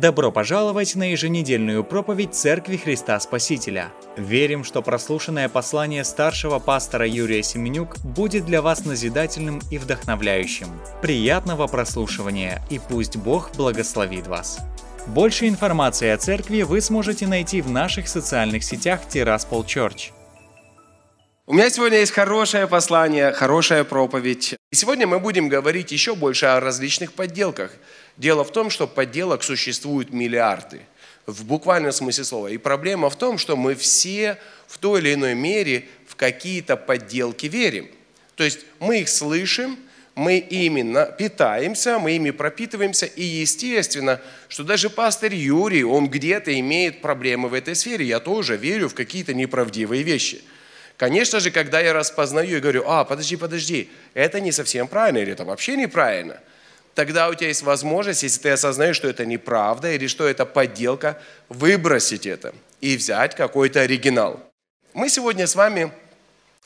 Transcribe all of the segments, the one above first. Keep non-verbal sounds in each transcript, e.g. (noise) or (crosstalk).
Добро пожаловать на еженедельную проповедь Церкви Христа Спасителя. Верим, что прослушанное послание старшего пастора Юрия Семенюк будет для вас назидательным и вдохновляющим. Приятного прослушивания и пусть Бог благословит вас. Больше информации о церкви вы сможете найти в наших социальных сетях Тираспол Church. У меня сегодня есть хорошее послание, хорошая проповедь. И сегодня мы будем говорить еще больше о различных подделках – Дело в том, что подделок существуют миллиарды, в буквальном смысле слова. И проблема в том, что мы все в той или иной мере в какие-то подделки верим. То есть мы их слышим, мы именно питаемся, мы ими пропитываемся, и естественно, что даже пастор Юрий, он где-то имеет проблемы в этой сфере. Я тоже верю в какие-то неправдивые вещи. Конечно же, когда я распознаю и говорю, а, подожди, подожди, это не совсем правильно, или это вообще неправильно – тогда у тебя есть возможность, если ты осознаешь, что это неправда или что это подделка, выбросить это и взять какой-то оригинал. Мы сегодня с вами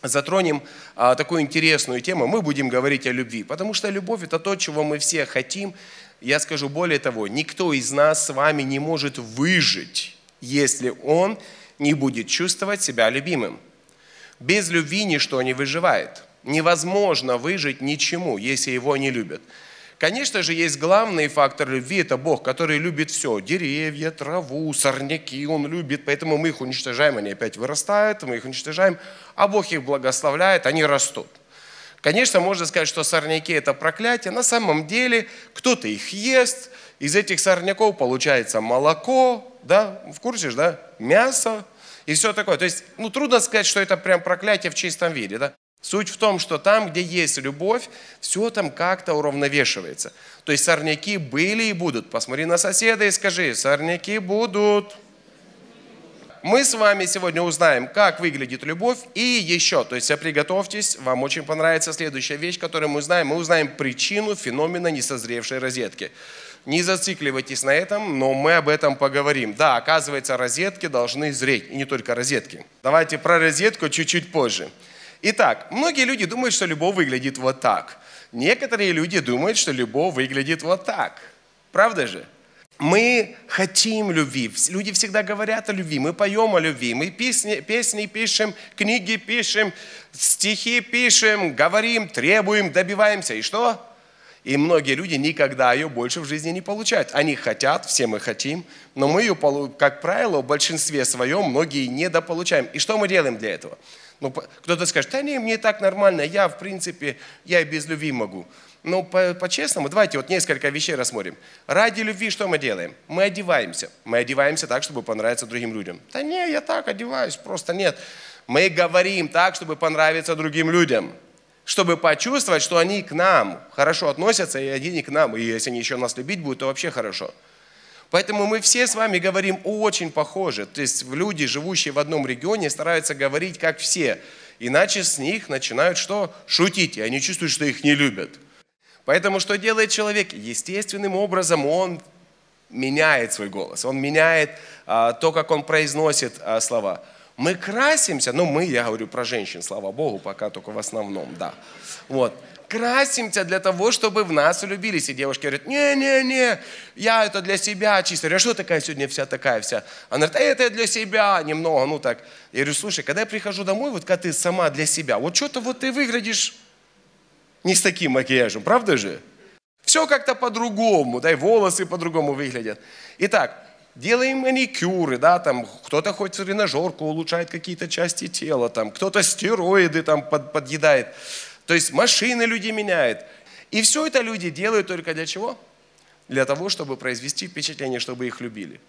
затронем а, такую интересную тему. Мы будем говорить о любви, потому что любовь – это то, чего мы все хотим. Я скажу более того, никто из нас с вами не может выжить, если он не будет чувствовать себя любимым. Без любви ничто не выживает. Невозможно выжить ничему, если его не любят. Конечно же, есть главный фактор любви, это Бог, который любит все. Деревья, траву, сорняки Он любит, поэтому мы их уничтожаем, они опять вырастают, мы их уничтожаем, а Бог их благословляет, они растут. Конечно, можно сказать, что сорняки – это проклятие. На самом деле, кто-то их ест, из этих сорняков получается молоко, да, в курсе же, да, мясо и все такое. То есть, ну, трудно сказать, что это прям проклятие в чистом виде, да. Суть в том, что там, где есть любовь, все там как-то уравновешивается. То есть сорняки были и будут. Посмотри на соседа и скажи, сорняки будут. Мы с вами сегодня узнаем, как выглядит любовь и еще, то есть приготовьтесь, вам очень понравится следующая вещь, которую мы узнаем. Мы узнаем причину феномена несозревшей розетки. Не зацикливайтесь на этом, но мы об этом поговорим. Да, оказывается, розетки должны зреть, и не только розетки. Давайте про розетку чуть-чуть позже. Итак, многие люди думают, что любовь выглядит вот так. Некоторые люди думают, что любовь выглядит вот так. Правда же? Мы хотим любви. Люди всегда говорят о любви. Мы поем о любви. Мы песни, песни пишем, книги пишем, стихи пишем, говорим, требуем, добиваемся. И что? И многие люди никогда ее больше в жизни не получают. Они хотят, все мы хотим, но мы ее, как правило, в большинстве своем многие недополучаем. И что мы делаем для этого? Ну, кто-то скажет, да не, мне так нормально, я, в принципе, я и без любви могу. Ну, по-честному, по давайте вот несколько вещей рассмотрим. Ради любви что мы делаем? Мы одеваемся. Мы одеваемся так, чтобы понравиться другим людям. Да не, я так одеваюсь, просто нет. Мы говорим так, чтобы понравиться другим людям. Чтобы почувствовать, что они к нам хорошо относятся, и они к нам. И если они еще нас любить будут, то вообще хорошо. Поэтому мы все с вами говорим очень похоже. То есть люди, живущие в одном регионе, стараются говорить как все. Иначе с них начинают что? Шутить, и они чувствуют, что их не любят. Поэтому что делает человек? Естественным образом он меняет свой голос, он меняет а, то, как он произносит а, слова. Мы красимся, ну мы, я говорю про женщин, слава Богу, пока только в основном, да. Вот красимся для того, чтобы в нас влюбились. И девушки говорят, не-не-не, я это для себя чисто. Я «А что такая сегодня вся такая вся? Она говорит, «А это для себя немного, ну так. Я говорю, слушай, когда я прихожу домой, вот когда ты сама для себя, вот что-то вот ты выглядишь не с таким макияжем, правда же? Все как-то по-другому, да, и волосы по-другому выглядят. Итак, делаем маникюры, да, там кто-то хоть тренажерку улучшает какие-то части тела, там кто-то стероиды там под, подъедает. То есть машины люди меняют. И все это люди делают только для чего? Для того, чтобы произвести впечатление, чтобы их любили.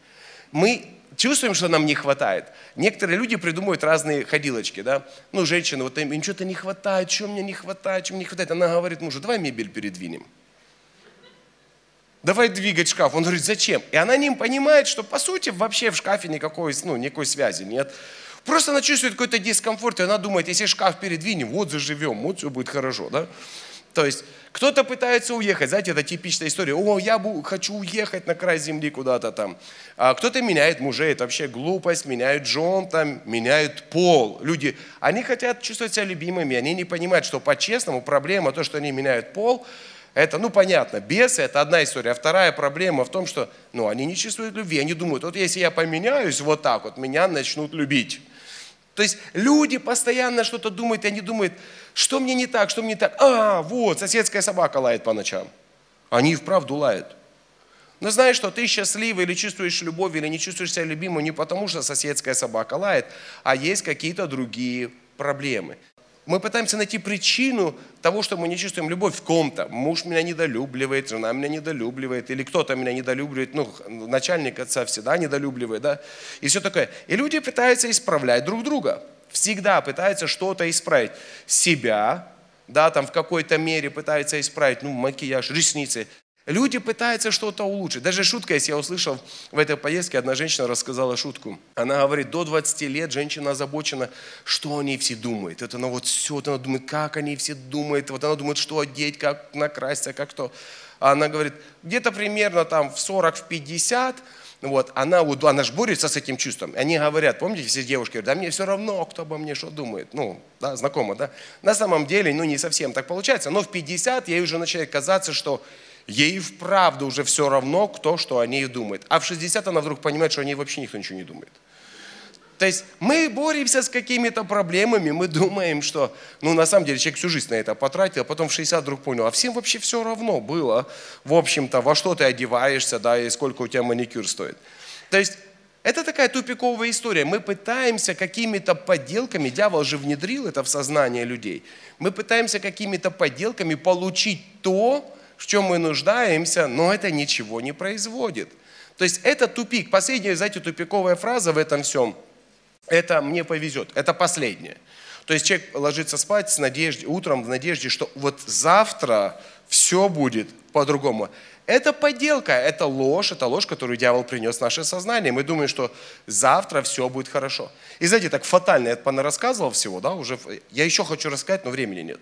Мы чувствуем, что нам не хватает. Некоторые люди придумывают разные ходилочки, да. Ну, женщина, вот им, что-то не хватает, что мне не хватает, что мне не хватает. Она говорит мужу, давай мебель передвинем. Давай двигать шкаф. Он говорит, зачем? И она не понимает, что по сути вообще в шкафе никакой, ну, никакой связи нет. Просто она чувствует какой-то дискомфорт, и она думает, если шкаф передвинем, вот заживем, вот все будет хорошо, да? То есть кто-то пытается уехать, знаете, это типичная история. О, я хочу уехать на край земли куда-то там. А кто-то меняет мужей, это вообще глупость, меняют жен, там, меняют пол. Люди, они хотят чувствовать себя любимыми, они не понимают, что по-честному проблема, то, что они меняют пол, Это, ну, понятно, бесы – это одна история. А вторая проблема в том, что, ну, они не чувствуют любви. Они думают, вот если я поменяюсь вот так вот, меня начнут любить. То есть люди постоянно что-то думают, и они думают, что мне не так, что мне не так. А, вот, соседская собака лает по ночам. Они и вправду лают. Но знаешь, что ты счастливый или чувствуешь любовь, или не чувствуешь себя любимым не потому, что соседская собака лает, а есть какие-то другие проблемы. Мы пытаемся найти причину того, что мы не чувствуем любовь в ком-то. Муж меня недолюбливает, жена меня недолюбливает, или кто-то меня недолюбливает, ну, начальник отца всегда недолюбливает, да, и все такое. И люди пытаются исправлять друг друга. Всегда пытаются что-то исправить. Себя, да, там в какой-то мере пытаются исправить, ну, макияж, ресницы. Люди пытаются что-то улучшить. Даже шутка, если я услышал в этой поездке, одна женщина рассказала шутку. Она говорит, до 20 лет женщина озабочена, что они все думают. Это она вот все, вот она думает, как они все думают. Вот она думает, что одеть, как накраситься, как то. А она говорит, где-то примерно там в 40, в 50, вот, она, она же борется с этим чувством. Они говорят, помните, все девушки говорят, да мне все равно, кто обо мне что думает. Ну, да, знакомо, да? На самом деле, ну, не совсем так получается. Но в 50 ей уже начинает казаться, что Ей вправду уже все равно, кто что о ней думает. А в 60 она вдруг понимает, что о ней вообще никто ничего не думает. То есть мы боремся с какими-то проблемами, мы думаем, что, ну, на самом деле, человек всю жизнь на это потратил, а потом в 60 вдруг понял, а всем вообще все равно было, в общем-то, во что ты одеваешься, да, и сколько у тебя маникюр стоит. То есть это такая тупиковая история. Мы пытаемся какими-то подделками, дьявол же внедрил это в сознание людей, мы пытаемся какими-то подделками получить то, в чем мы нуждаемся, но это ничего не производит. То есть это тупик. Последняя, знаете, тупиковая фраза в этом всем, это «мне повезет», это последнее. То есть человек ложится спать с надеждой, утром в надежде, что вот завтра все будет по-другому. Это подделка, это ложь, это ложь, которую дьявол принес в наше сознание. Мы думаем, что завтра все будет хорошо. И знаете, так фатально, я это рассказывал всего, да, уже, я еще хочу рассказать, но времени нет.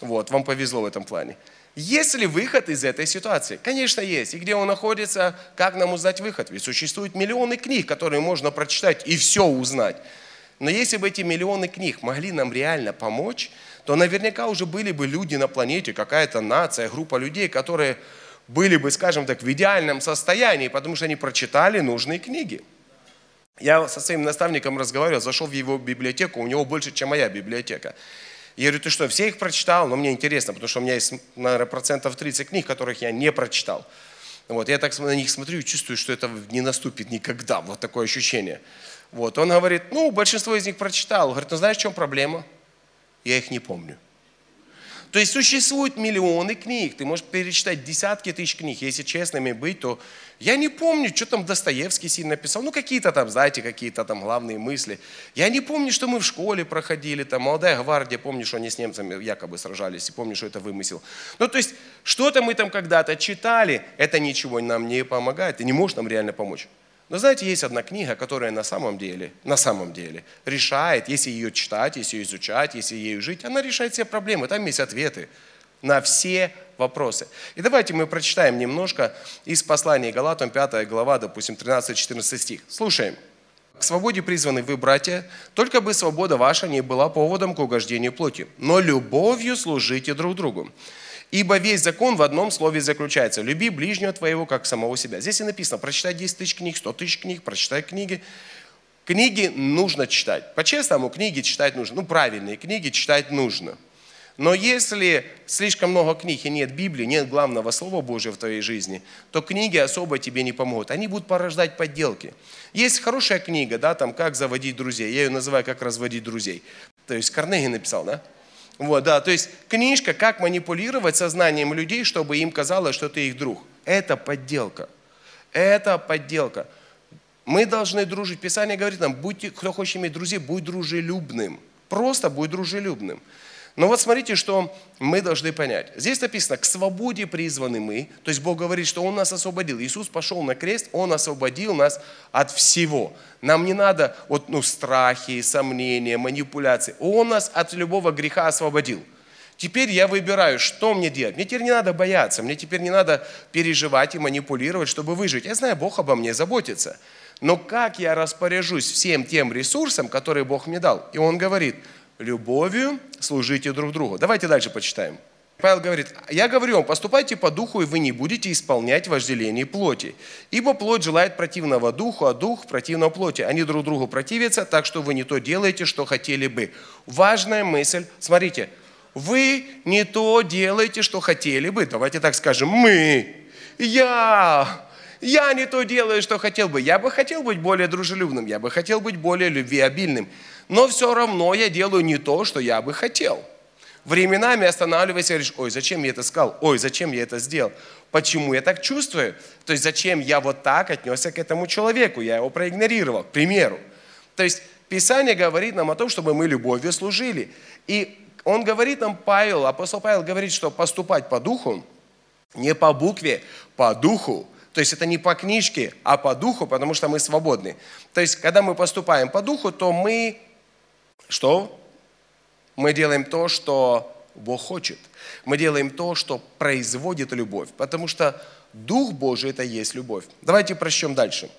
Вот, вам повезло в этом плане. Есть ли выход из этой ситуации? Конечно, есть. И где он находится, как нам узнать выход? Ведь существуют миллионы книг, которые можно прочитать и все узнать. Но если бы эти миллионы книг могли нам реально помочь, то наверняка уже были бы люди на планете, какая-то нация, группа людей, которые были бы, скажем так, в идеальном состоянии, потому что они прочитали нужные книги. Я со своим наставником разговаривал, зашел в его библиотеку, у него больше, чем моя библиотека. Я говорю, ты что, все их прочитал? Но мне интересно, потому что у меня есть, наверное, процентов 30 книг, которых я не прочитал. Вот, я так на них смотрю и чувствую, что это не наступит никогда. Вот такое ощущение. Вот, он говорит, ну, большинство из них прочитал. Говорит, ну знаешь, в чем проблема? Я их не помню. То есть существуют миллионы книг, ты можешь перечитать десятки тысяч книг. Если честными быть, то я не помню, что там Достоевский сильно написал. Ну, какие-то там, знаете, какие-то там главные мысли. Я не помню, что мы в школе проходили, там, молодая гвардия, помню, что они с немцами якобы сражались, и помню, что это вымысел. Ну, то есть, что-то мы там когда-то читали, это ничего нам не помогает, и не может нам реально помочь. Но знаете, есть одна книга, которая на самом деле, на самом деле решает, если ее читать, если ее изучать, если ею жить, она решает все проблемы. Там есть ответы на все вопросы. И давайте мы прочитаем немножко из послания Галатам, 5 глава, допустим, 13-14 стих. Слушаем. К свободе призваны вы, братья, только бы свобода ваша не была поводом к угождению плоти, но любовью служите друг другу. Ибо весь закон в одном слове заключается. Люби ближнего твоего, как самого себя. Здесь и написано, прочитай 10 тысяч книг, 100 тысяч книг, прочитай книги. Книги нужно читать. По-честному, книги читать нужно. Ну, правильные книги читать нужно. Но если слишком много книг и нет Библии, нет главного Слова Божьего в твоей жизни, то книги особо тебе не помогут. Они будут порождать подделки. Есть хорошая книга, да, там «Как заводить друзей». Я ее называю «Как разводить друзей». То есть Карнеги написал, да? Вот, да, то есть книжка «Как манипулировать сознанием людей, чтобы им казалось, что ты их друг». Это подделка. Это подделка. Мы должны дружить. Писание говорит нам, будьте, кто хочет иметь друзей, будь дружелюбным. Просто будь дружелюбным. Но вот смотрите, что мы должны понять. Здесь написано, к свободе призваны мы. То есть Бог говорит, что Он нас освободил. Иисус пошел на крест, Он освободил нас от всего. Нам не надо вот, ну, страхи, сомнения, манипуляции. Он нас от любого греха освободил. Теперь я выбираю, что мне делать. Мне теперь не надо бояться, мне теперь не надо переживать и манипулировать, чтобы выжить. Я знаю, Бог обо мне заботится. Но как я распоряжусь всем тем ресурсом, которые Бог мне дал? И Он говорит – любовью служите друг другу. Давайте дальше почитаем. Павел говорит, я говорю вам, поступайте по духу, и вы не будете исполнять вожделение плоти. Ибо плоть желает противного духу, а дух противного плоти. Они друг другу противятся, так что вы не то делаете, что хотели бы. Важная мысль. Смотрите, вы не то делаете, что хотели бы. Давайте так скажем, мы, я, я не то делаю, что хотел бы. Я бы хотел быть более дружелюбным, я бы хотел быть более любвеобильным. Но все равно я делаю не то, что я бы хотел временами останавливайся и говоришь, ой, зачем я это сказал, ой, зачем я это сделал, почему я так чувствую, то есть зачем я вот так отнесся к этому человеку, я его проигнорировал, к примеру. То есть Писание говорит нам о том, чтобы мы любовью служили. И он говорит нам, Павел, апостол Павел говорит, что поступать по духу, не по букве, по духу. То есть это не по книжке, а по духу, потому что мы свободны. То есть когда мы поступаем по духу, то мы что? Мы делаем то, что Бог хочет. Мы делаем то, что производит любовь, потому что Дух Божий – это есть любовь. Давайте прочтем дальше.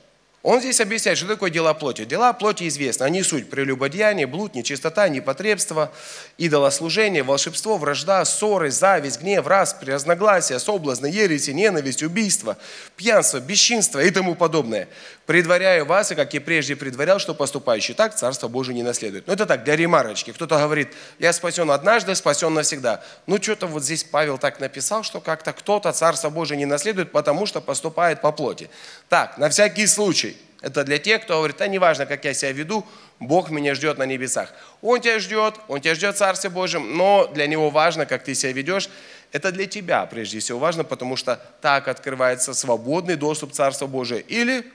Он здесь объясняет, что такое дела плоти. Дела плоти известны. Они суть прелюбодеяние, блуд, нечистота, непотребство, идолослужение, волшебство, вражда, ссоры, зависть, гнев, распри, разногласия, соблазны, ереси, ненависть, убийство, пьянство, бесчинство и тому подобное. Предваряю вас, и как и прежде предварял, что поступающий так Царство Божие не наследует. Ну это так, для ремарочки. Кто-то говорит, я спасен однажды, спасен навсегда. Ну что-то вот здесь Павел так написал, что как-то кто-то Царство Божие не наследует, потому что поступает по плоти. Так, на всякий случай. Это для тех, кто говорит, да неважно, как я себя веду, Бог меня ждет на небесах. Он тебя ждет, Он тебя ждет в Царстве Божьем, но для Него важно, как ты себя ведешь. Это для тебя прежде всего важно, потому что так открывается свободный доступ Царство Божие или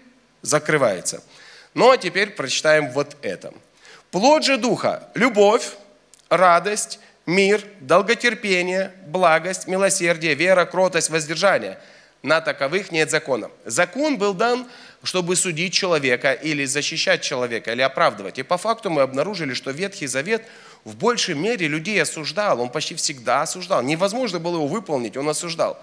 закрывается. Ну а теперь прочитаем вот это. Плод же Духа – любовь, радость, мир, долготерпение, благость, милосердие, вера, кротость, воздержание. На таковых нет закона. Закон был дан чтобы судить человека или защищать человека, или оправдывать. И по факту мы обнаружили, что Ветхий Завет в большей мере людей осуждал. Он почти всегда осуждал. Невозможно было его выполнить, он осуждал.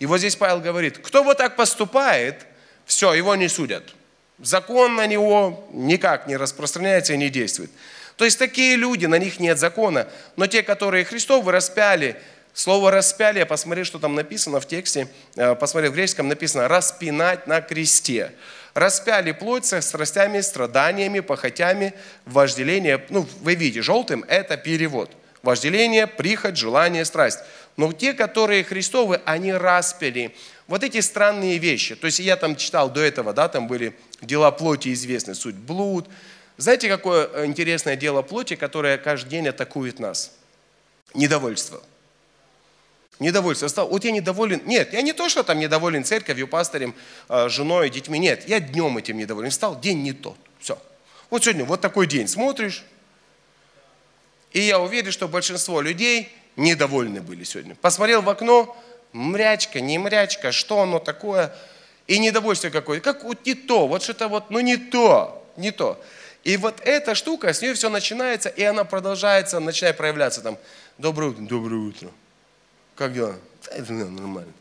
И вот здесь Павел говорит, кто вот так поступает, все, его не судят. Закон на него никак не распространяется и не действует. То есть такие люди, на них нет закона. Но те, которые Христовы распяли, Слово «распяли», я посмотрел, что там написано в тексте, э, посмотрел в греческом, написано «распинать на кресте». Распяли плоть со страстями, страданиями, похотями, вожделение. Ну, вы видите, желтым – это перевод. Вожделение, прихоть, желание, страсть. Но те, которые Христовы, они распяли вот эти странные вещи. То есть я там читал до этого, да, там были дела плоти известны, суть блуд. Знаете, какое э, интересное дело плоти, которое каждый день атакует нас? Недовольство – Недовольство. Стал, вот я недоволен. Нет, я не то, что там недоволен церковью, пастырем, э, женой, детьми. Нет, я днем этим недоволен. Стал день не тот. Все. Вот сегодня вот такой день. Смотришь, и я уверен, что большинство людей недовольны были сегодня. Посмотрел в окно, мрячка, не мрячка, что оно такое, и недовольство какое-то. Как вот не то, вот что-то вот, ну не то, не то. И вот эта штука, с нее все начинается, и она продолжается, начинает проявляться там. Доброе утро, доброе утро. Как дела? Это нормально.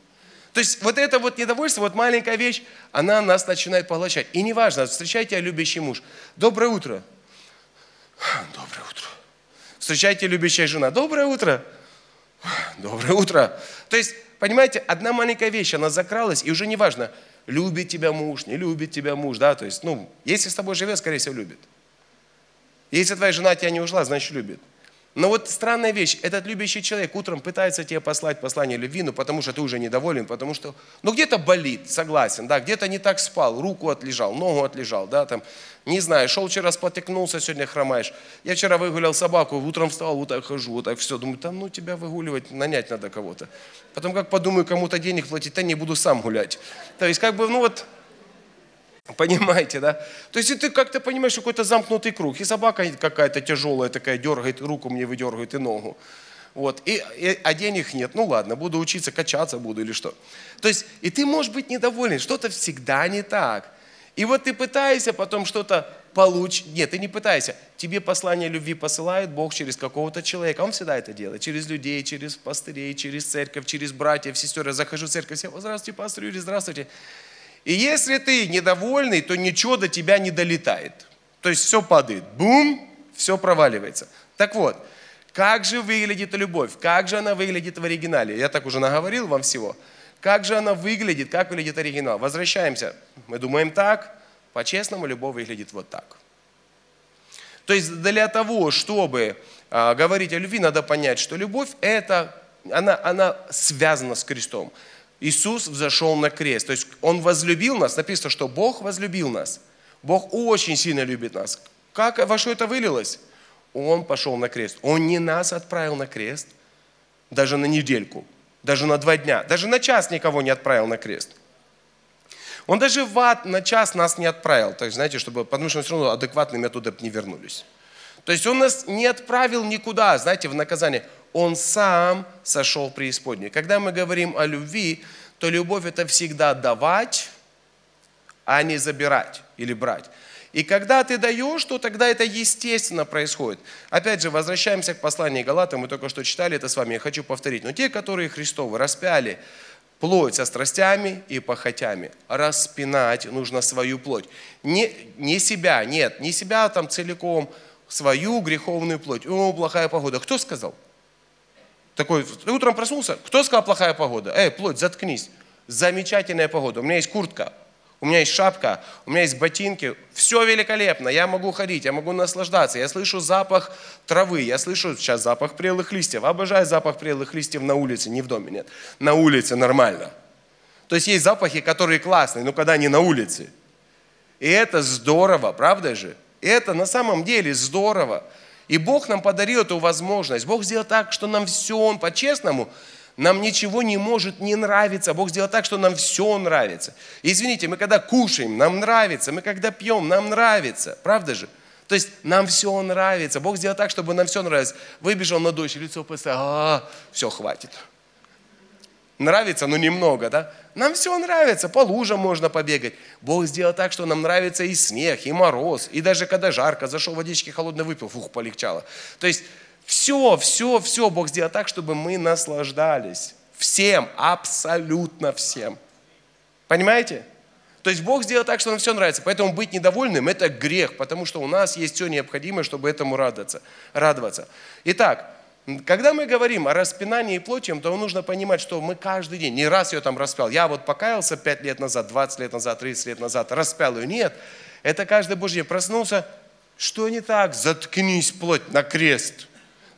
То есть вот это вот недовольство, вот маленькая вещь, она нас начинает поглощать. И неважно, встречайте любящий муж. Доброе утро. Доброе утро. Встречайте любящая жена. Доброе утро. Доброе утро. То есть, понимаете, одна маленькая вещь, она закралась, и уже неважно, любит тебя муж, не любит тебя муж, да, то есть, ну, если с тобой живет, скорее всего, любит. Если твоя жена тебя не ушла, значит, любит. Но вот странная вещь, этот любящий человек утром пытается тебе послать послание любви, ну потому что ты уже недоволен, потому что, ну где-то болит, согласен, да, где-то не так спал, руку отлежал, ногу отлежал, да, там, не знаю, шел вчера, спотыкнулся, сегодня хромаешь. Я вчера выгулял собаку, утром встал, вот так хожу, вот так все, думаю, там, ну тебя выгуливать, нанять надо кого-то. Потом как подумаю, кому-то денег платить, то не буду сам гулять. То есть как бы, ну вот, (laughs) Понимаете, да? То есть ты как-то понимаешь, какой-то замкнутый круг. И собака какая-то тяжелая такая дергает, руку мне выдергивает и ногу. Вот. И, и, а денег нет. Ну ладно, буду учиться, качаться буду или что. То есть, и ты можешь быть недоволен, что-то всегда не так. И вот ты пытаешься потом что-то получить. Нет, ты не пытайся. Тебе послание любви посылает Бог через какого-то человека. Он всегда это делает. Через людей, через пастырей, через церковь, через братьев, сестер. Я захожу в церковь, все, здравствуйте, пастор Юрий, здравствуйте. И если ты недовольный, то ничего до тебя не долетает. То есть все падает. Бум, все проваливается. Так вот, Как же выглядит любовь? Как же она выглядит в оригинале? Я так уже наговорил вам всего. Как же она выглядит? Как выглядит оригинал? Возвращаемся. Мы думаем так. По-честному, любовь выглядит вот так. То есть для того, чтобы а, говорить о любви, надо понять, что любовь это, она, она связана с крестом. Иисус взошел на крест. То есть Он возлюбил нас. Написано, что Бог возлюбил нас. Бог очень сильно любит нас. Как, во что это вылилось? Он пошел на крест. Он не нас отправил на крест, даже на недельку, даже на два дня, даже на час никого не отправил на крест. Он даже в ад на час нас не отправил, есть, знаете, чтобы, потому что мы все равно адекватными оттуда не вернулись. То есть он нас не отправил никуда, знаете, в наказание. Он сам сошел в преисподнюю. Когда мы говорим о любви, то любовь это всегда давать, а не забирать или брать. И когда ты даешь, то тогда это естественно происходит. Опять же, возвращаемся к посланию Галатам, мы только что читали это с вами, я хочу повторить. Но те, которые Христовы распяли плоть со страстями и похотями, распинать нужно свою плоть. Не, не себя, нет, не себя там целиком, свою греховную плоть. О, плохая погода. Кто сказал? Такой, утром проснулся, кто сказал плохая погода? Эй, плоть, заткнись. Замечательная погода. У меня есть куртка, у меня есть шапка, у меня есть ботинки, все великолепно, я могу ходить, я могу наслаждаться, я слышу запах травы, я слышу сейчас запах прелых листьев, обожаю запах прелых листьев на улице, не в доме, нет, на улице нормально. То есть есть запахи, которые классные, но когда они на улице. И это здорово, правда же? И это на самом деле здорово. И Бог нам подарил эту возможность. Бог сделал так, что нам все, Он по-честному, нам ничего не может не нравиться. Бог сделал так, что нам все нравится. Извините, мы когда кушаем, нам нравится. Мы когда пьем, нам нравится. Правда же? То есть нам все нравится. Бог сделал так, чтобы нам все нравилось. Выбежал на дождь, лицо поставил, а, все, хватит. Нравится, но немного, да? Нам все нравится, по лужам можно побегать. Бог сделал так, что нам нравится и снег, и мороз, и даже когда жарко, зашел водички холодной выпил, фух, полегчало. То есть все, все, все Бог сделал так, чтобы мы наслаждались. Всем, абсолютно всем. Понимаете? То есть Бог сделал так, что нам все нравится. Поэтому быть недовольным – это грех, потому что у нас есть все необходимое, чтобы этому радоваться. радоваться. Итак, когда мы говорим о распинании плотью, то нужно понимать, что мы каждый день, не раз ее там распял. Я вот покаялся 5 лет назад, 20 лет назад, 30 лет назад, распял ее. Нет, это каждый Божий день проснулся. Что не так? Заткнись плоть на крест.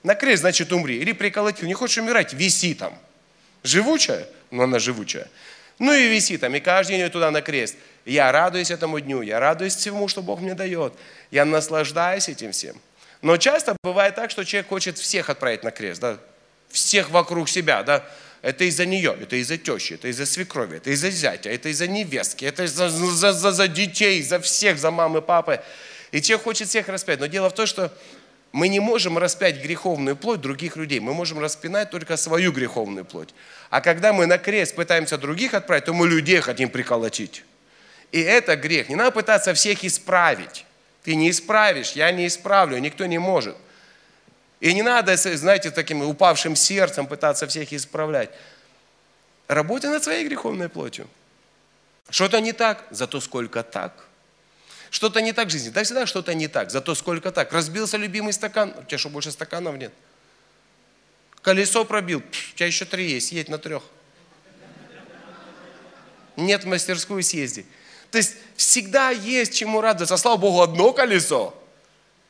На крест, значит, умри. Или приколотил. Не хочешь умирать? Виси там. Живучая? Ну, она живучая. Ну и виси там. И каждый день туда на крест. Я радуюсь этому дню. Я радуюсь всему, что Бог мне дает. Я наслаждаюсь этим всем. Но часто бывает так, что человек хочет всех отправить на крест. Да? Всех вокруг себя. Да? Это из-за нее, это из-за тещи, это из-за свекрови, это из-за зятя, это из-за невестки, это за, за, за, за детей, за всех, за мамы, папы. И человек хочет всех распять. Но дело в том, что мы не можем распять греховную плоть других людей. Мы можем распинать только свою греховную плоть. А когда мы на крест пытаемся других отправить, то мы людей хотим приколотить. И это грех. Не надо пытаться всех исправить. Ты не исправишь, я не исправлю, никто не может. И не надо, знаете, таким упавшим сердцем пытаться всех исправлять. Работай над своей греховной плотью. Что-то не так, зато сколько так – что-то не так в жизни. Да всегда что-то не так. Зато сколько так. Разбился любимый стакан. У тебя что, больше стаканов нет? Колесо пробил. Пш, у тебя еще три есть. Едь на трех. Нет в мастерскую съезди. То есть всегда есть чему радоваться. Слава Богу, одно колесо.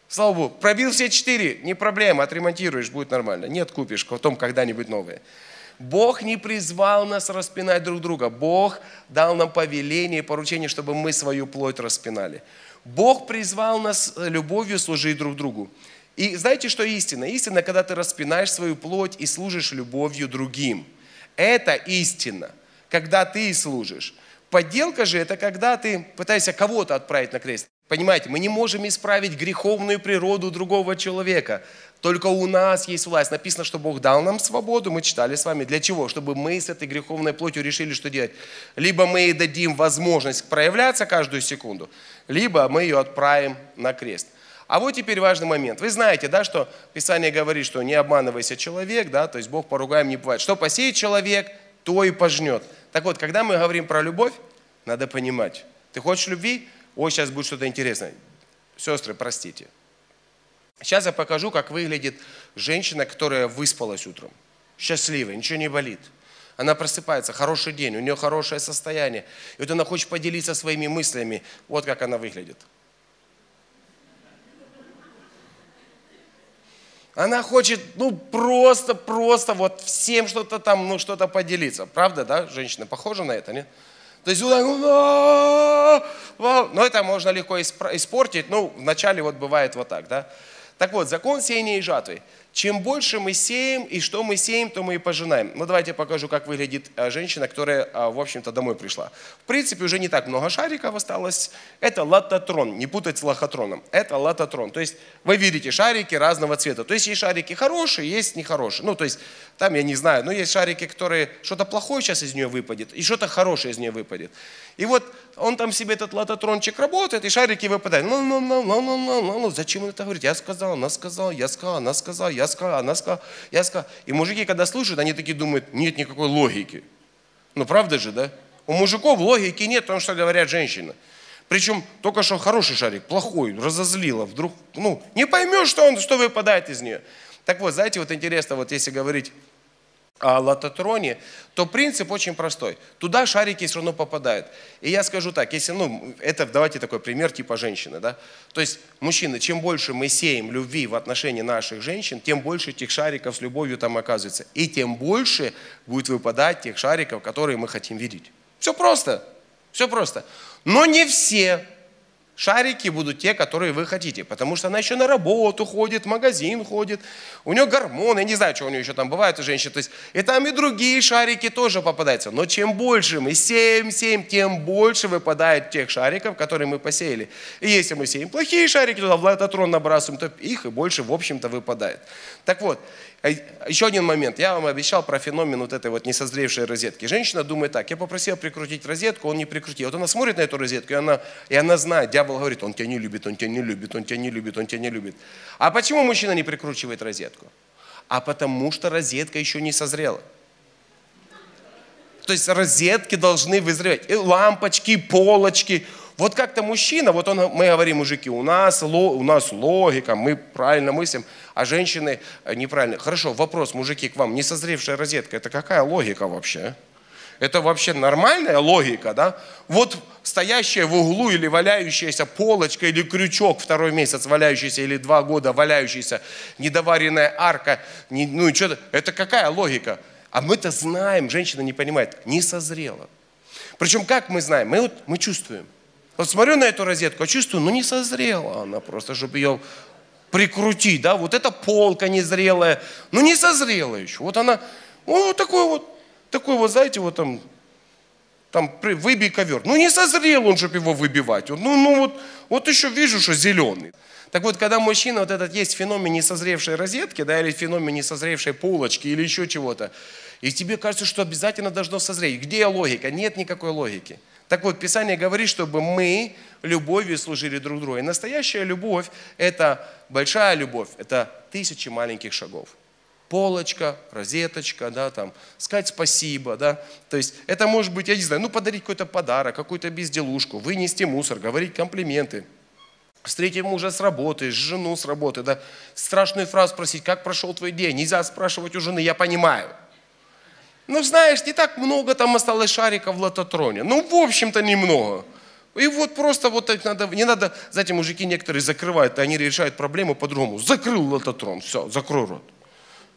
Слава Богу, пробил все четыре, не проблема, отремонтируешь, будет нормально. Нет, купишь потом когда-нибудь новое. Бог не призвал нас распинать друг друга. Бог дал нам повеление и поручение, чтобы мы свою плоть распинали. Бог призвал нас любовью служить друг другу. И знаете, что истина? Истина, когда ты распинаешь свою плоть и служишь любовью другим. Это истина, когда ты служишь. Подделка же это когда ты пытаешься кого-то отправить на крест. Понимаете, мы не можем исправить греховную природу другого человека. Только у нас есть власть. Написано, что Бог дал нам свободу. Мы читали с вами. Для чего? Чтобы мы с этой греховной плотью решили, что делать. Либо мы ей дадим возможность проявляться каждую секунду, либо мы ее отправим на крест. А вот теперь важный момент. Вы знаете, да, что Писание говорит, что не обманывайся человек, да, то есть Бог поругаем не бывает. Что посеет человек, то и пожнет. Так вот, когда мы говорим про любовь, надо понимать. Ты хочешь любви? Ой, сейчас будет что-то интересное. Сестры, простите. Сейчас я покажу, как выглядит женщина, которая выспалась утром. Счастливая, ничего не болит. Она просыпается, хороший день, у нее хорошее состояние. И вот она хочет поделиться своими мыслями. Вот как она выглядит. Она хочет, ну, просто, просто вот всем что-то там, ну, что-то поделиться. Правда, да, женщина? Похожа на это, нет? То есть, но это можно легко испортить. Ну, вначале вот бывает вот так, да. Так вот, закон сеяния и жатвы. Чем больше мы сеем и что мы сеем, то мы и пожинаем. Ну, давайте я покажу, как выглядит а, женщина, которая, а, в общем-то, домой пришла. В принципе, уже не так много шариков осталось. Это лототрон, не путать с лохотроном. Это лототрон. То есть вы видите шарики разного цвета. То есть есть шарики хорошие, есть нехорошие. Ну, то есть там, я не знаю, но есть шарики, которые что-то плохое сейчас из нее выпадет, и что-то хорошее из нее выпадет. И вот он там себе этот лототрончик работает, и шарики выпадают. Ну, ну, ну, ну, ну, ну, ну, ну, зачем он это говорит? Я сказал, она сказала, я сказал, она сказала, я сказал, она сказала, я сказал. И мужики, когда слушают, они такие думают, нет никакой логики. Ну, правда же, да? У мужиков логики нет, потому что говорят женщины. Причем только что хороший шарик, плохой, разозлила, вдруг, ну, не поймешь, что, он, что выпадает из нее. Так вот, знаете, вот интересно, вот если говорить о лототроне, то принцип очень простой. Туда шарики все равно попадают. И я скажу так, если, ну, это, давайте такой пример типа женщины, да. То есть, мужчины, чем больше мы сеем любви в отношении наших женщин, тем больше этих шариков с любовью там оказывается. И тем больше будет выпадать тех шариков, которые мы хотим видеть. Все просто. Все просто. Но не все Шарики будут те, которые вы хотите, потому что она еще на работу ходит, в магазин ходит, у нее гормоны, я не знаю, что у нее еще там бывает у женщин, то есть и там и другие шарики тоже попадаются. Но чем больше мы сеем, сеем, тем больше выпадает тех шариков, которые мы посеяли. И если мы сеем плохие шарики, туда в лототрон набрасываем, то их и больше, в общем-то, выпадает. Так вот, еще один момент. Я вам обещал про феномен вот этой вот несозревшей розетки. Женщина думает так, я попросил прикрутить розетку, он не прикрутил. Вот она смотрит на эту розетку, и она, и она знает, дьявол говорит, он тебя не любит, он тебя не любит, он тебя не любит, он тебя не любит. А почему мужчина не прикручивает розетку? А потому что розетка еще не созрела. То есть розетки должны вызревать. И лампочки, и полочки. Вот как-то мужчина, вот он, мы говорим, мужики, у нас, у нас логика, мы правильно мыслим, а женщины э, неправильно. Хорошо, вопрос, мужики, к вам, несозревшая розетка, это какая логика вообще? Это вообще нормальная логика, да? Вот стоящая в углу или валяющаяся полочка или крючок второй месяц валяющийся или два года валяющийся, недоваренная арка, не, ну и что-то, это какая логика? А мы-то знаем, женщина не понимает, не созрела. Причем как мы знаем? Мы, вот, мы чувствуем. Вот смотрю на эту розетку, а чувствую, ну не созрела она просто, чтобы ее прикрутить, да, вот эта полка незрелая, ну не созрела еще. Вот она, вот такой вот, такой вот, знаете, вот там, там выбей ковер. Ну не созрел он, чтобы его выбивать. Ну, ну вот, вот еще вижу, что зеленый. Так вот, когда мужчина, вот этот есть феномен несозревшей розетки, да, или феномен несозревшей полочки, или еще чего-то, и тебе кажется, что обязательно должно созреть. Где логика? Нет никакой логики. Так вот, Писание говорит, чтобы мы любовью служили друг другу. И настоящая любовь – это большая любовь, это тысячи маленьких шагов. Полочка, розеточка, да, там, сказать спасибо, да. То есть это может быть, я не знаю, ну подарить какой-то подарок, какую-то безделушку, вынести мусор, говорить комплименты, встретить мужа с работы, жену с работы, да. Страшную фразу спросить, как прошел твой день. Нельзя спрашивать у жены, я понимаю – ну, знаешь, не так много там осталось шариков в лототроне. Ну, в общем-то, немного. И вот просто вот так надо, не надо, знаете, мужики некоторые закрывают, они решают проблему по-другому. Закрыл лототрон, все, закрой рот.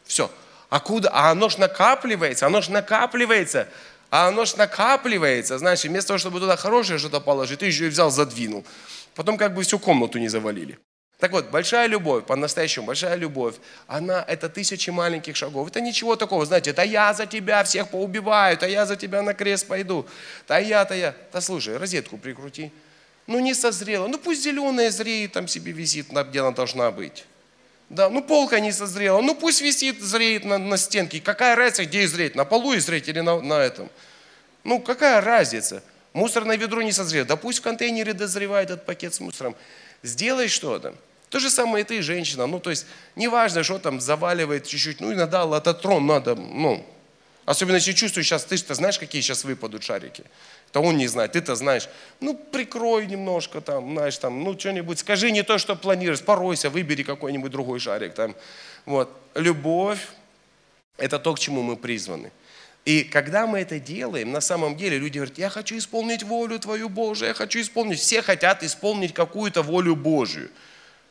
Все. А куда? А оно ж накапливается, оно ж накапливается. А оно ж накапливается, знаешь, вместо того, чтобы туда хорошее что-то положить, ты еще и взял, задвинул. Потом как бы всю комнату не завалили. Так вот, большая любовь, по-настоящему большая любовь, она это тысячи маленьких шагов. Это ничего такого, знаете, это я за тебя всех поубиваю, это я за тебя на крест пойду, да я-то я. Да слушай, розетку прикрути. Ну не созрела, ну пусть зеленая зреет, там себе висит, где она должна быть. Да, ну полка не созрела, ну пусть висит, зреет на, на стенке. Какая разница, где зреть, на полу и зреть или на, на этом? Ну какая разница? Мусорное ведро не созрело, да пусть в контейнере дозревает этот пакет с мусором. Сделай что-то. То же самое и ты, женщина. Ну, то есть, неважно, что там заваливает чуть-чуть. Ну, иногда лототрон надо, ну, Особенно если чувствуешь сейчас, ты что знаешь, какие сейчас выпадут шарики. То он не знает, ты-то знаешь. Ну, прикрой немножко там, знаешь, там, ну, что-нибудь, скажи не то, что планируешь, поройся, выбери какой-нибудь другой шарик там. Вот. Любовь – это то, к чему мы призваны. И когда мы это делаем, на самом деле люди говорят, я хочу исполнить волю Твою Божию, я хочу исполнить. Все хотят исполнить какую-то волю Божию.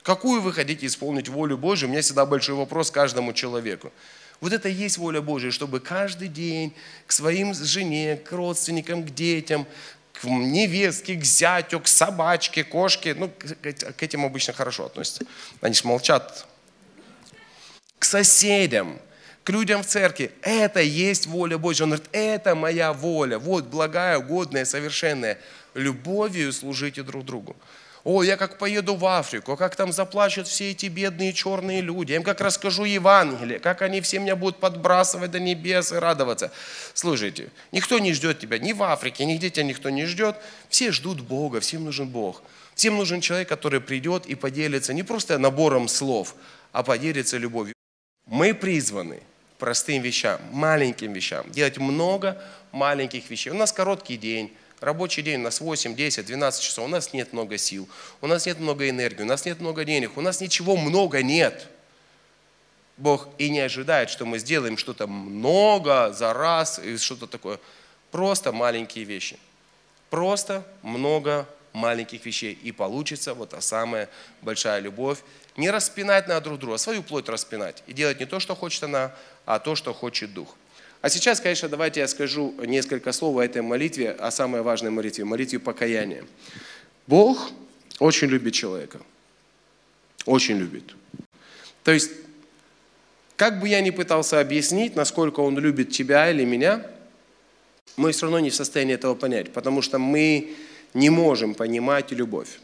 Какую вы хотите исполнить волю Божию? У меня всегда большой вопрос каждому человеку. Вот это и есть воля Божья, чтобы каждый день к своим жене, к родственникам, к детям, к невестке, к зятю, к собачке, кошке, ну, к этим обычно хорошо относятся. Они же молчат. К соседям, к людям в церкви. Это есть воля Божья. Он говорит, это моя воля. Вот благая, угодная, совершенная. Любовью служите друг другу. О, я как поеду в Африку, как там заплачут все эти бедные черные люди. Я им как расскажу Евангелие, как они все меня будут подбрасывать до небес и радоваться. Слушайте, никто не ждет тебя ни в Африке, нигде тебя никто не ждет. Все ждут Бога, всем нужен Бог. Всем нужен человек, который придет и поделится не просто набором слов, а поделится любовью. Мы призваны простым вещам, маленьким вещам, делать много маленьких вещей. У нас короткий день, Рабочий день у нас 8, 10, 12 часов. У нас нет много сил, у нас нет много энергии, у нас нет много денег, у нас ничего много нет. Бог и не ожидает, что мы сделаем что-то много за раз и что-то такое. Просто маленькие вещи. Просто много маленьких вещей. И получится вот та самая большая любовь. Не распинать на друг друга, а свою плоть распинать. И делать не то, что хочет она, а то, что хочет Дух. А сейчас, конечно, давайте я скажу несколько слов о этой молитве, о самой важной молитве, молитве покаяния. Бог очень любит человека. Очень любит. То есть, как бы я ни пытался объяснить, насколько Он любит тебя или меня, мы все равно не в состоянии этого понять, потому что мы не можем понимать любовь.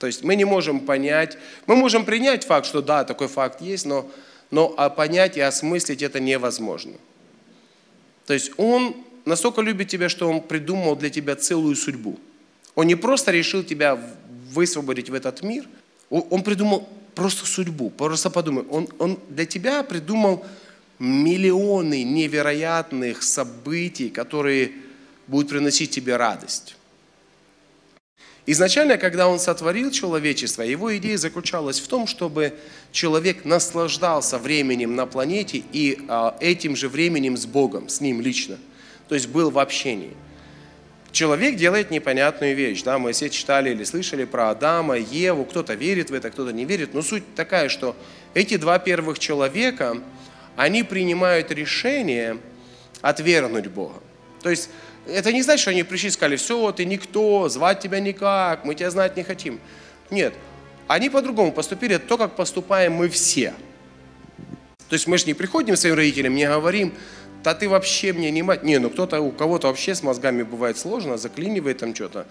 То есть мы не можем понять, мы можем принять факт, что да, такой факт есть, но, но а понять и осмыслить это невозможно. То есть Он настолько любит тебя, что Он придумал для тебя целую судьбу. Он не просто решил тебя высвободить в этот мир, Он придумал просто судьбу. Просто подумай, Он, он для тебя придумал миллионы невероятных событий, которые будут приносить тебе радость. Изначально, когда он сотворил человечество, его идея заключалась в том, чтобы человек наслаждался временем на планете и а, этим же временем с Богом, с Ним лично. То есть был в общении. Человек делает непонятную вещь. Да? Мы все читали или слышали про Адама, Еву. Кто-то верит в это, кто-то не верит. Но суть такая, что эти два первых человека, они принимают решение отвергнуть Бога. То есть это не значит, что они пришли и сказали, все, ты никто, звать тебя никак, мы тебя знать не хотим. Нет, они по-другому поступили, это то, как поступаем мы все. То есть мы же не приходим к своим родителям, не говорим, да ты вообще мне не мать. Не, ну кто-то, у кого-то вообще с мозгами бывает сложно, заклинивает там что-то.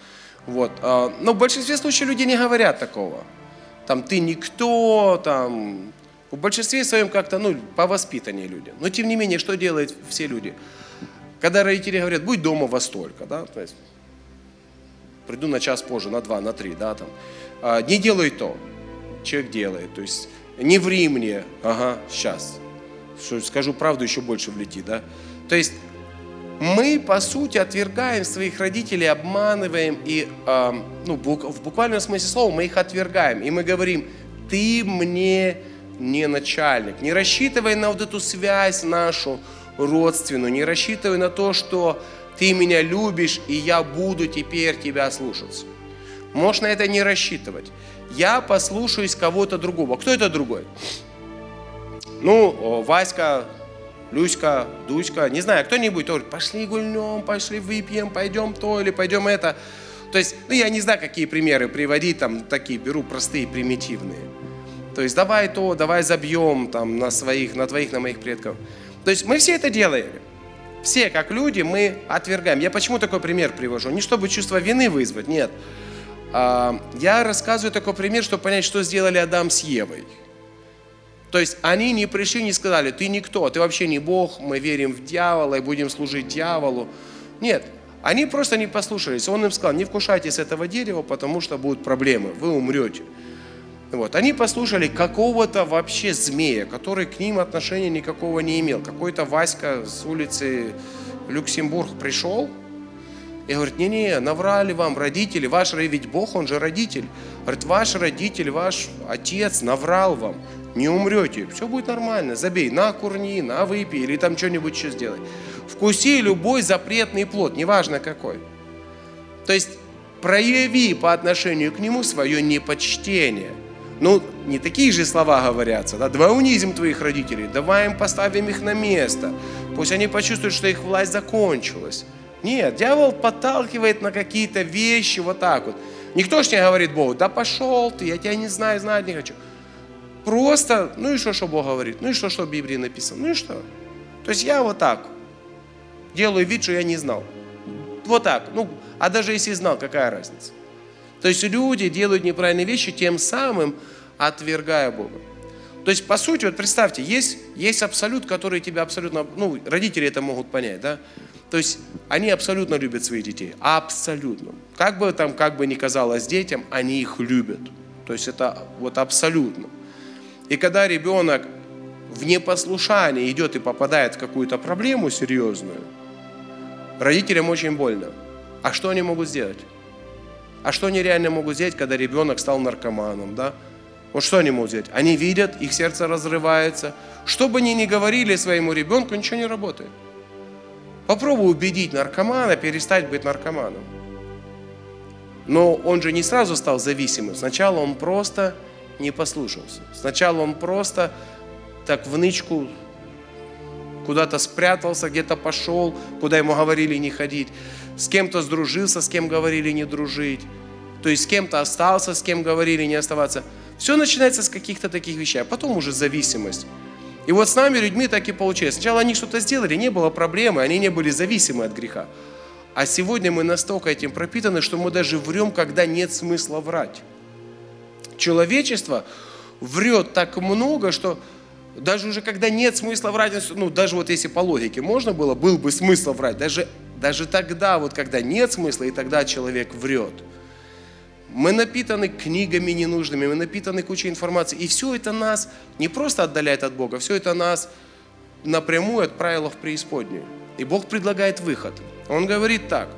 Вот. А, но в большинстве случаев люди не говорят такого. Там ты никто, там... В большинстве своем как-то, ну, по воспитанию люди. Но тем не менее, что делают все люди? Когда родители говорят, будь дома во столько, да, то есть приду на час позже, на два, на три, да, там. А, не делай то, человек делает, то есть не ври мне, ага, сейчас, что скажу правду, еще больше влетит, да. То есть мы, по сути, отвергаем своих родителей, обманываем, и э, ну, в буквальном смысле слова мы их отвергаем, и мы говорим, ты мне не начальник, не рассчитывай на вот эту связь нашу, родственную, не рассчитывай на то, что ты меня любишь, и я буду теперь тебя слушаться. Можешь на это не рассчитывать. Я послушаюсь кого-то другого. Кто это другой? Ну, Васька, Люська, Дуська, не знаю, кто-нибудь говорит, пошли гульнем, пошли выпьем, пойдем то или пойдем это. То есть, ну, я не знаю, какие примеры приводить, там, такие беру простые, примитивные. То есть, давай то, давай забьем, там, на своих, на твоих, на моих предков. То есть мы все это делаем. Все, как люди, мы отвергаем. Я почему такой пример привожу? Не чтобы чувство вины вызвать, нет. А, я рассказываю такой пример, чтобы понять, что сделали Адам с Евой. То есть они не пришли, не сказали, ты никто, ты вообще не Бог, мы верим в дьявола и будем служить дьяволу. Нет, они просто не послушались. Он им сказал, не вкушайте с этого дерева, потому что будут проблемы, вы умрете. Вот. Они послушали какого-то вообще змея, который к ним отношения никакого не имел. Какой-то Васька с улицы Люксембург пришел и говорит, не-не, наврали вам родители, ваш ведь Бог, он же родитель. Говорит, ваш родитель, ваш отец наврал вам, не умрете, все будет нормально, забей, на курни, на выпей или там что-нибудь еще сделай. Вкуси любой запретный плод, неважно какой. То есть прояви по отношению к нему свое непочтение – ну, не такие же слова говорятся, да, давай унизим твоих родителей, давай им поставим их на место, пусть они почувствуют, что их власть закончилась. Нет, дьявол подталкивает на какие-то вещи вот так вот. Никто ж не говорит Богу, да пошел ты, я тебя не знаю, знать не хочу. Просто, ну и что, что Бог говорит, ну и что, что в Библии написано, ну и что. То есть я вот так делаю вид, что я не знал. Вот так, ну, а даже если знал, какая разница. То есть люди делают неправильные вещи, тем самым отвергая Бога. То есть, по сути, вот представьте, есть, есть абсолют, который тебя абсолютно, ну, родители это могут понять, да? То есть, они абсолютно любят своих детей, абсолютно. Как бы там, как бы ни казалось детям, они их любят. То есть, это вот абсолютно. И когда ребенок в непослушании идет и попадает в какую-то проблему серьезную, родителям очень больно. А что они могут сделать? А что они реально могут сделать, когда ребенок стал наркоманом, да? Вот что они могут сделать? Они видят, их сердце разрывается. Что бы они ни говорили своему ребенку, ничего не работает. Попробуй убедить наркомана перестать быть наркоманом. Но он же не сразу стал зависимым. Сначала он просто не послушался. Сначала он просто так в нычку куда-то спрятался, где-то пошел, куда ему говорили не ходить с кем-то сдружился, с кем говорили не дружить, то есть с кем-то остался, с кем говорили не оставаться. Все начинается с каких-то таких вещей, а потом уже зависимость. И вот с нами людьми так и получилось. Сначала они что-то сделали, не было проблемы, они не были зависимы от греха. А сегодня мы настолько этим пропитаны, что мы даже врем, когда нет смысла врать. Человечество врет так много, что даже уже когда нет смысла врать, ну даже вот если по логике можно было, был бы смысл врать, даже даже тогда, вот когда нет смысла, и тогда человек врет. Мы напитаны книгами ненужными, мы напитаны кучей информации. И все это нас не просто отдаляет от Бога, все это нас напрямую отправило в преисподнюю. И Бог предлагает выход. Он говорит так,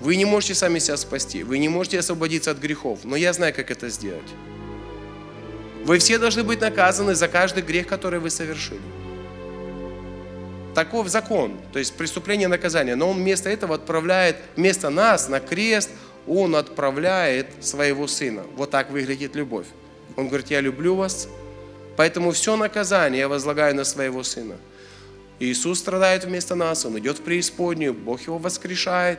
вы не можете сами себя спасти, вы не можете освободиться от грехов, но я знаю, как это сделать. Вы все должны быть наказаны за каждый грех, который вы совершили. Таков закон, то есть преступление наказание. Но он вместо этого отправляет, вместо нас на крест, он отправляет своего сына. Вот так выглядит любовь. Он говорит, я люблю вас, поэтому все наказание я возлагаю на своего сына. Иисус страдает вместо нас, Он идет в преисподнюю, Бог его воскрешает.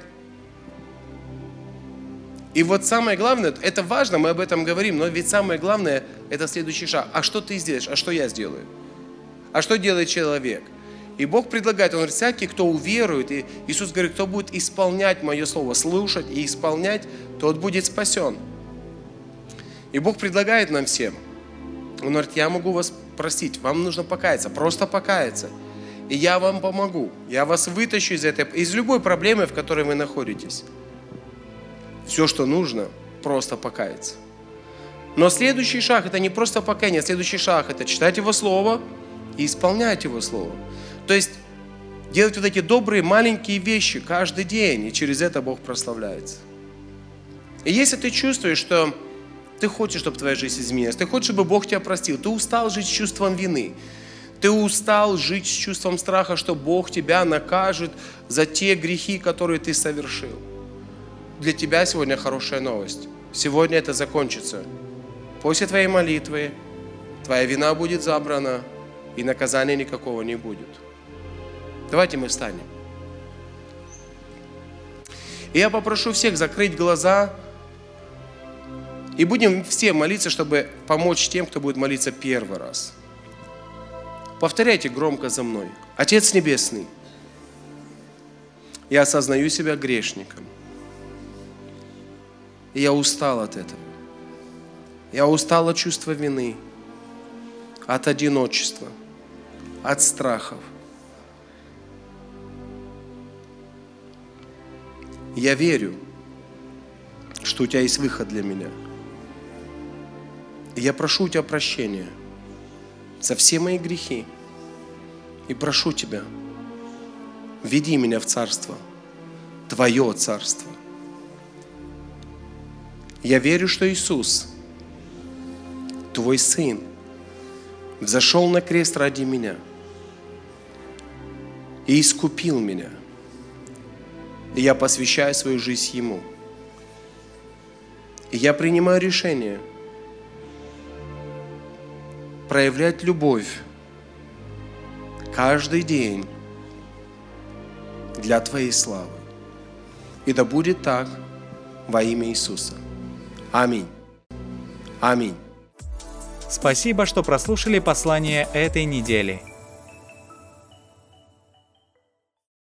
И вот самое главное, это важно, мы об этом говорим, но ведь самое главное, это следующий шаг. А что ты сделаешь? А что я сделаю? А что делает человек? И Бог предлагает, Он говорит, всякий, кто уверует, и Иисус говорит, кто будет исполнять Мое Слово, слушать и исполнять, тот будет спасен. И Бог предлагает нам всем. Он говорит, я могу вас простить, вам нужно покаяться, просто покаяться. И я вам помогу. Я вас вытащу из этой, из любой проблемы, в которой вы находитесь. Все, что нужно, просто покаяться. Но следующий шаг – это не просто покаяние, следующий шаг – это читать Его Слово и исполнять Его Слово. То есть делать вот эти добрые маленькие вещи каждый день, и через это Бог прославляется. И если ты чувствуешь, что ты хочешь, чтобы твоя жизнь изменилась, ты хочешь, чтобы Бог тебя простил, ты устал жить с чувством вины, ты устал жить с чувством страха, что Бог тебя накажет за те грехи, которые ты совершил. Для тебя сегодня хорошая новость. Сегодня это закончится. После твоей молитвы твоя вина будет забрана, и наказания никакого не будет. Давайте мы встанем. И я попрошу всех закрыть глаза и будем все молиться, чтобы помочь тем, кто будет молиться первый раз. Повторяйте громко за мной. Отец Небесный, я осознаю себя грешником. И я устал от этого. Я устал от чувства вины, от одиночества, от страхов. Я верю, что у тебя есть выход для меня. Я прошу у Тебя прощения за все мои грехи. И прошу Тебя, веди меня в Царство, Твое Царство. Я верю, что Иисус, Твой Сын, взошел на крест ради меня и искупил меня. И я посвящаю свою жизнь Ему. И я принимаю решение проявлять любовь каждый день для Твоей славы. И да будет так во имя Иисуса. Аминь. Аминь. Спасибо, что прослушали послание этой недели.